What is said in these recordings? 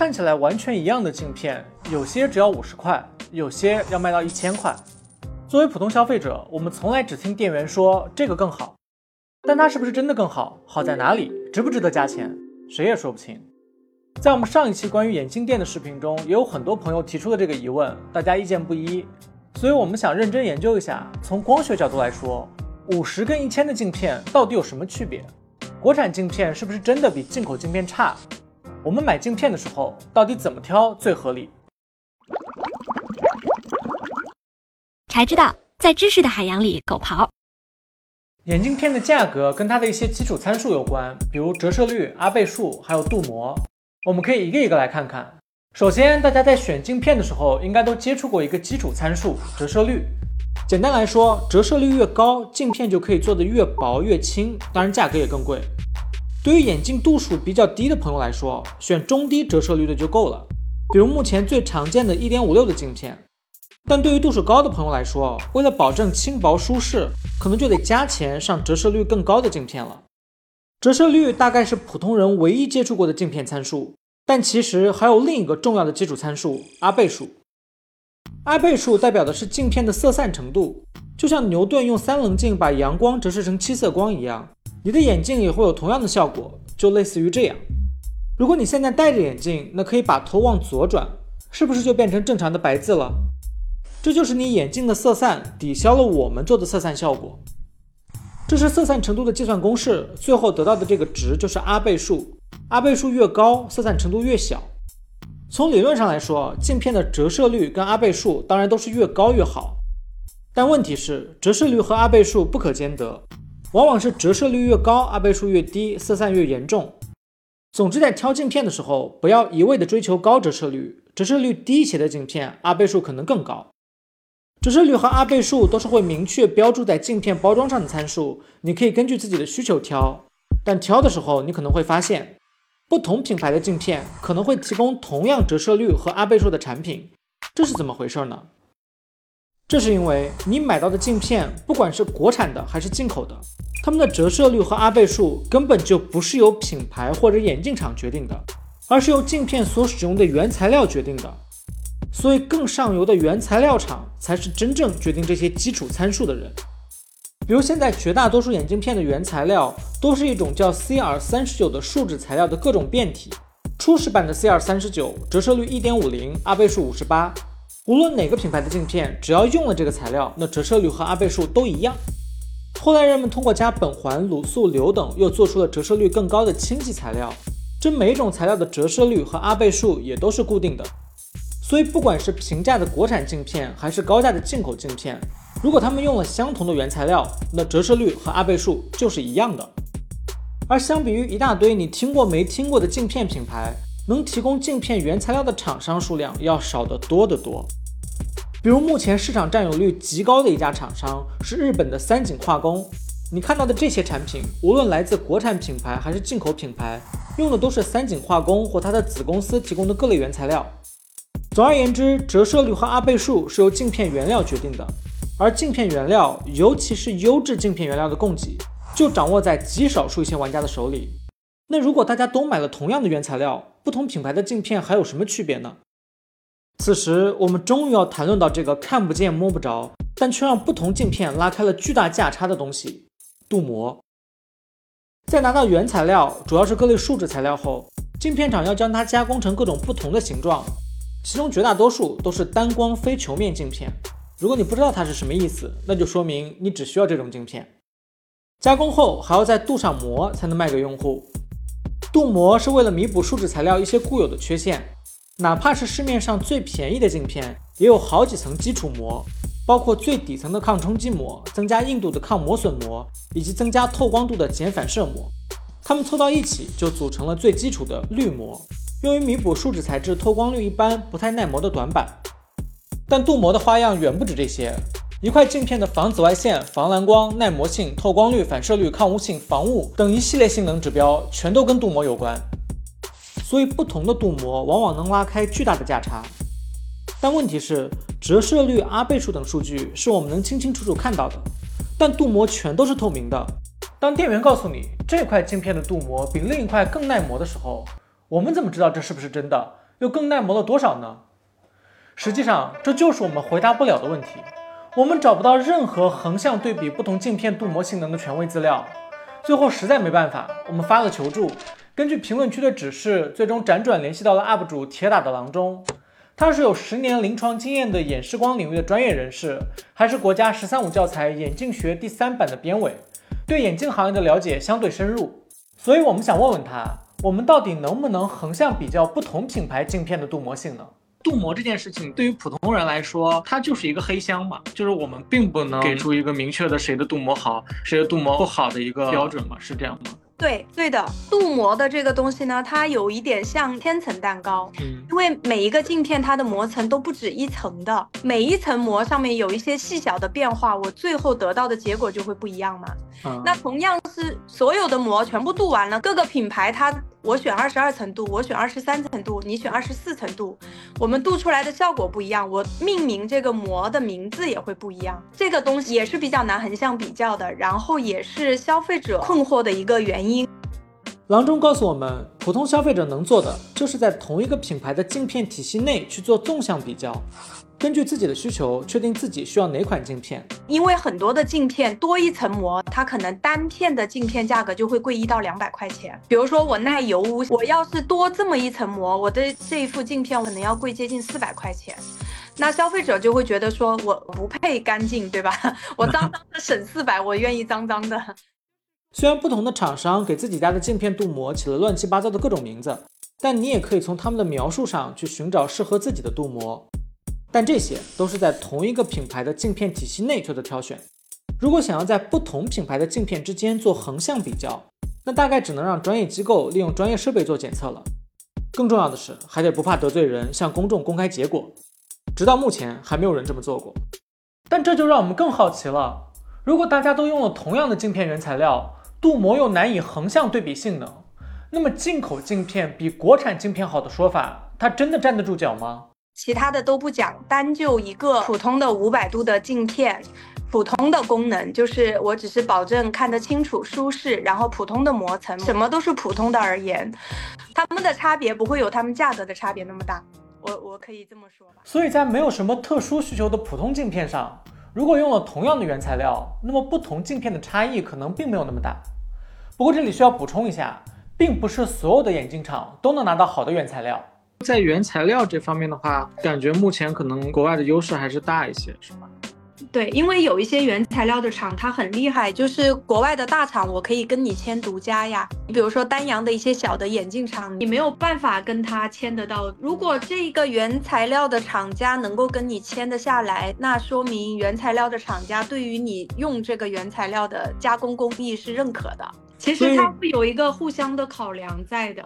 看起来完全一样的镜片，有些只要五十块，有些要卖到一千块。作为普通消费者，我们从来只听店员说这个更好，但它是不是真的更好，好在哪里，值不值得加钱，谁也说不清。在我们上一期关于眼镜店的视频中，也有很多朋友提出了这个疑问，大家意见不一，所以我们想认真研究一下，从光学角度来说，五十跟一千的镜片到底有什么区别？国产镜片是不是真的比进口镜片差？我们买镜片的时候，到底怎么挑最合理？才知道，在知识的海洋里狗刨。眼镜片的价格跟它的一些基础参数有关，比如折射率、阿倍数，还有镀膜。我们可以一个一个来看看。首先，大家在选镜片的时候，应该都接触过一个基础参数——折射率。简单来说，折射率越高，镜片就可以做得越薄越轻，当然价格也更贵。对于眼镜度数比较低的朋友来说，选中低折射率的就够了，比如目前最常见的1.56的镜片。但对于度数高的朋友来说，为了保证轻薄舒适，可能就得加钱上折射率更高的镜片了。折射率大概是普通人唯一接触过的镜片参数，但其实还有另一个重要的基础参数——阿倍数。阿倍数代表的是镜片的色散程度，就像牛顿用三棱镜把阳光折射成七色光一样。你的眼镜也会有同样的效果，就类似于这样。如果你现在戴着眼镜，那可以把头往左转，是不是就变成正常的白字了？这就是你眼镜的色散抵消了我们做的色散效果。这是色散程度的计算公式，最后得到的这个值就是阿倍数。阿倍数越高，色散程度越小。从理论上来说，镜片的折射率跟阿倍数当然都是越高越好。但问题是，折射率和阿倍数不可兼得。往往是折射率越高，阿倍数越低，色散越严重。总之，在挑镜片的时候，不要一味的追求高折射率，折射率低一些的镜片，阿倍数可能更高。折射率和阿倍数都是会明确标注在镜片包装上的参数，你可以根据自己的需求挑。但挑的时候，你可能会发现，不同品牌的镜片可能会提供同样折射率和阿倍数的产品，这是怎么回事呢？这是因为你买到的镜片，不管是国产的还是进口的，它们的折射率和阿倍数根本就不是由品牌或者眼镜厂决定的，而是由镜片所使用的原材料决定的。所以，更上游的原材料厂才是真正决定这些基础参数的人。比如，现在绝大多数眼镜片的原材料都是一种叫 CR 三十九的树脂材料的各种变体。初始版的 CR 三十九折射率一点五零，阿倍数五十八。无论哪个品牌的镜片，只要用了这个材料，那折射率和阿倍数都一样。后来人们通过加苯环、卤素、硫等，又做出了折射率更高的氢气材料。这每种材料的折射率和阿倍数也都是固定的。所以，不管是平价的国产镜片，还是高价的进口镜片，如果他们用了相同的原材料，那折射率和阿倍数就是一样的。而相比于一大堆你听过没听过的镜片品牌，能提供镜片原材料的厂商数量要少得多得多。比如目前市场占有率极高的一家厂商是日本的三井化工。你看到的这些产品，无论来自国产品牌还是进口品牌，用的都是三井化工或它的子公司提供的各类原材料。总而言之，折射率和阿倍数是由镜片原料决定的，而镜片原料，尤其是优质镜片原料的供给，就掌握在极少数一些玩家的手里。那如果大家都买了同样的原材料，不同品牌的镜片还有什么区别呢？此时，我们终于要谈论到这个看不见摸不着，但却让不同镜片拉开了巨大价差的东西——镀膜。在拿到原材料，主要是各类树脂材料后，镜片厂要将它加工成各种不同的形状，其中绝大多数都是单光非球面镜片。如果你不知道它是什么意思，那就说明你只需要这种镜片。加工后还要再镀上膜，才能卖给用户。镀膜是为了弥补树脂材料一些固有的缺陷，哪怕是市面上最便宜的镜片，也有好几层基础膜，包括最底层的抗冲击膜、增加硬度的抗磨损膜，以及增加透光度的减反射膜。它们凑到一起就组成了最基础的滤膜，用于弥补树脂材质透光率一般、不太耐磨的短板。但镀膜的花样远不止这些。一块镜片的防紫外线、防蓝光、耐磨性、透光率、反射率、抗污性、防雾等一系列性能指标，全都跟镀膜有关。所以，不同的镀膜往往能拉开巨大的价差。但问题是，折射率、阿倍数等数据是我们能清清楚楚看到的，但镀膜全都是透明的。当店员告诉你这块镜片的镀膜比另一块更耐磨的时候，我们怎么知道这是不是真的？又更耐磨了多少呢？实际上，这就是我们回答不了的问题。我们找不到任何横向对比不同镜片镀膜性能的权威资料。最后实在没办法，我们发了求助。根据评论区的指示，最终辗转联系到了 UP 主铁打的郎中。他是有十年临床经验的眼视光领域的专业人士，还是国家“十三五”教材眼镜学第三版的编委，对眼镜行业的了解相对深入。所以我们想问问他，我们到底能不能横向比较不同品牌镜片的镀膜性能？镀膜这件事情对于普通人来说，它就是一个黑箱嘛，就是我们并不能给出一个明确的谁的镀膜好，谁的镀膜不好的一个标准嘛，是这样吗？对对的，镀膜的这个东西呢，它有一点像千层蛋糕，嗯，因为每一个镜片它的膜层都不止一层的，每一层膜上面有一些细小的变化，我最后得到的结果就会不一样嘛。嗯那同样是所有的膜全部镀完了，各个品牌它我选二十二层镀，我选二十三层镀，你选二十四层镀，我们镀出来的效果不一样，我命名这个膜的名字也会不一样。这个东西也是比较难横向比较的，然后也是消费者困惑的一个原因。郎中告诉我们，普通消费者能做的就是在同一个品牌的镜片体系内去做纵向比较，根据自己的需求确定自己需要哪款镜片。因为很多的镜片多一层膜，它可能单片的镜片价格就会贵一到两百块钱。比如说我耐油污，我要是多这么一层膜，我的这一副镜片可能要贵接近四百块钱。那消费者就会觉得说我不配干净，对吧？我脏脏的省四百，我愿意脏脏的。虽然不同的厂商给自己家的镜片镀膜起了乱七八糟的各种名字，但你也可以从他们的描述上去寻找适合自己的镀膜。但这些都是在同一个品牌的镜片体系内做的挑选。如果想要在不同品牌的镜片之间做横向比较，那大概只能让专业机构利用专业设备做检测了。更重要的是，还得不怕得罪人，向公众公开结果。直到目前，还没有人这么做过。但这就让我们更好奇了：如果大家都用了同样的镜片原材料，镀膜又难以横向对比性能，那么进口镜片比国产镜片好的说法，它真的站得住脚吗？其他的都不讲，单就一个普通的五百度的镜片，普通的功能就是我只是保证看得清楚、舒适，然后普通的膜层，什么都是普通的而言，它们的差别不会有它们价格的差别那么大。我我可以这么说吧。所以在没有什么特殊需求的普通镜片上，如果用了同样的原材料，那么不同镜片的差异可能并没有那么大。不过这里需要补充一下，并不是所有的眼镜厂都能拿到好的原材料。在原材料这方面的话，感觉目前可能国外的优势还是大一些，是吧？对，因为有一些原材料的厂，它很厉害，就是国外的大厂，我可以跟你签独家呀。你比如说丹阳的一些小的眼镜厂，你没有办法跟他签得到。如果这个原材料的厂家能够跟你签得下来，那说明原材料的厂家对于你用这个原材料的加工工艺是认可的。其实它会有一个互相的考量在的。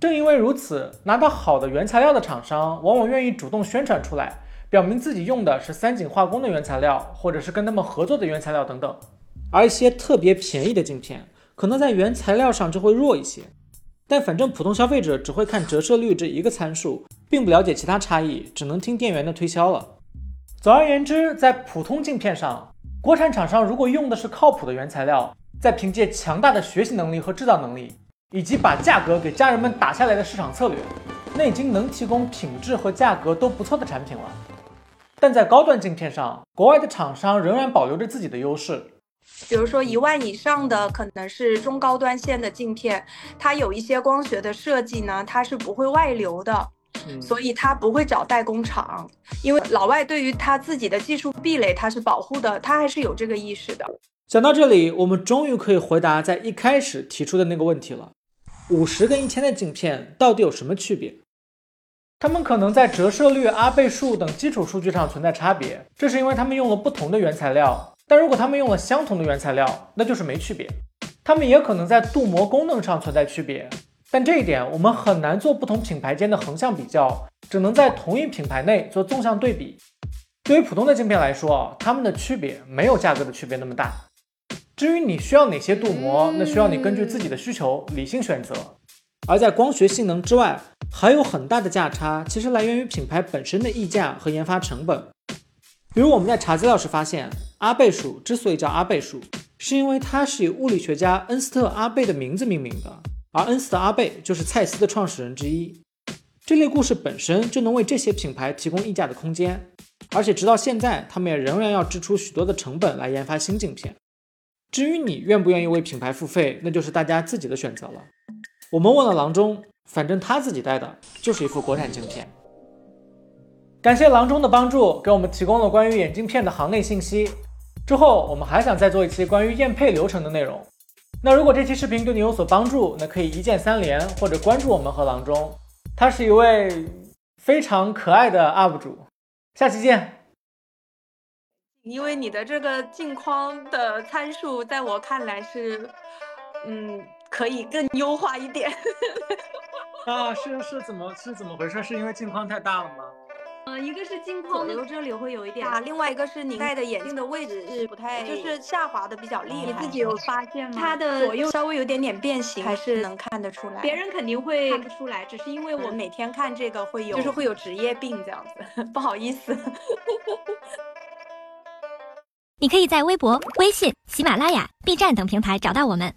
正因为如此，拿到好的原材料的厂商往往愿意主动宣传出来，表明自己用的是三井化工的原材料，或者是跟他们合作的原材料等等。而一些特别便宜的镜片，可能在原材料上就会弱一些。但反正普通消费者只会看折射率这一个参数，并不了解其他差异，只能听店员的推销了。总而言之，在普通镜片上，国产厂商如果用的是靠谱的原材料，再凭借强大的学习能力和制造能力，以及把价格给家人们打下来的市场策略，那已经能提供品质和价格都不错的产品了。但在高端镜片上，国外的厂商仍然保留着自己的优势。比如说一万以上的可能是中高端线的镜片，它有一些光学的设计呢，它是不会外流的，嗯所以它不会找代工厂，因为老外对于他自己的技术壁垒它是保护的，他还是有这个意识的。讲到这里，我们终于可以回答在一开始提出的那个问题了：五十跟一千的镜片到底有什么区别？它们可能在折射率、阿倍数等基础数据上存在差别，这是因为它们用了不同的原材料。但如果它们用了相同的原材料，那就是没区别。它们也可能在镀膜功能上存在区别，但这一点我们很难做不同品牌间的横向比较，只能在同一品牌内做纵向对比。对于普通的镜片来说，它们的区别没有价格的区别那么大。至于你需要哪些镀膜，那需要你根据自己的需求理性选择。而在光学性能之外，还有很大的价差，其实来源于品牌本身的溢价和研发成本。比如我们在查资料时发现，阿贝数之所以叫阿贝数，是因为它是以物理学家恩斯特·阿贝的名字命名的，而恩斯特·阿贝就是蔡司的创始人之一。这类故事本身就能为这些品牌提供溢价的空间，而且直到现在，他们也仍然要支出许多的成本来研发新镜片。至于你愿不愿意为品牌付费，那就是大家自己的选择了。我们问了郎中，反正他自己带的就是一副国产镜片。感谢郎中的帮助，给我们提供了关于眼镜片的行内信息。之后我们还想再做一期关于验配流程的内容。那如果这期视频对你有所帮助，那可以一键三连或者关注我们和郎中，他是一位非常可爱的 UP 主。下期见。因为你的这个镜框的参数，在我看来是，嗯，可以更优化一点。啊，是是怎么是怎么回事？是因为镜框太大了吗？呃，一个是镜框左右这里会有一点啊，另外一个是你戴的眼镜的位置是不太，就是下滑的比较厉害。你自己有发现吗？它的左右稍微有点点变形，还是能看得出来。别人肯定会看不出来，只是因为我每天看这个会有，就是会有职业病这样子，不好意思。你可以在微博、微信、喜马拉雅、B 站等平台找到我们。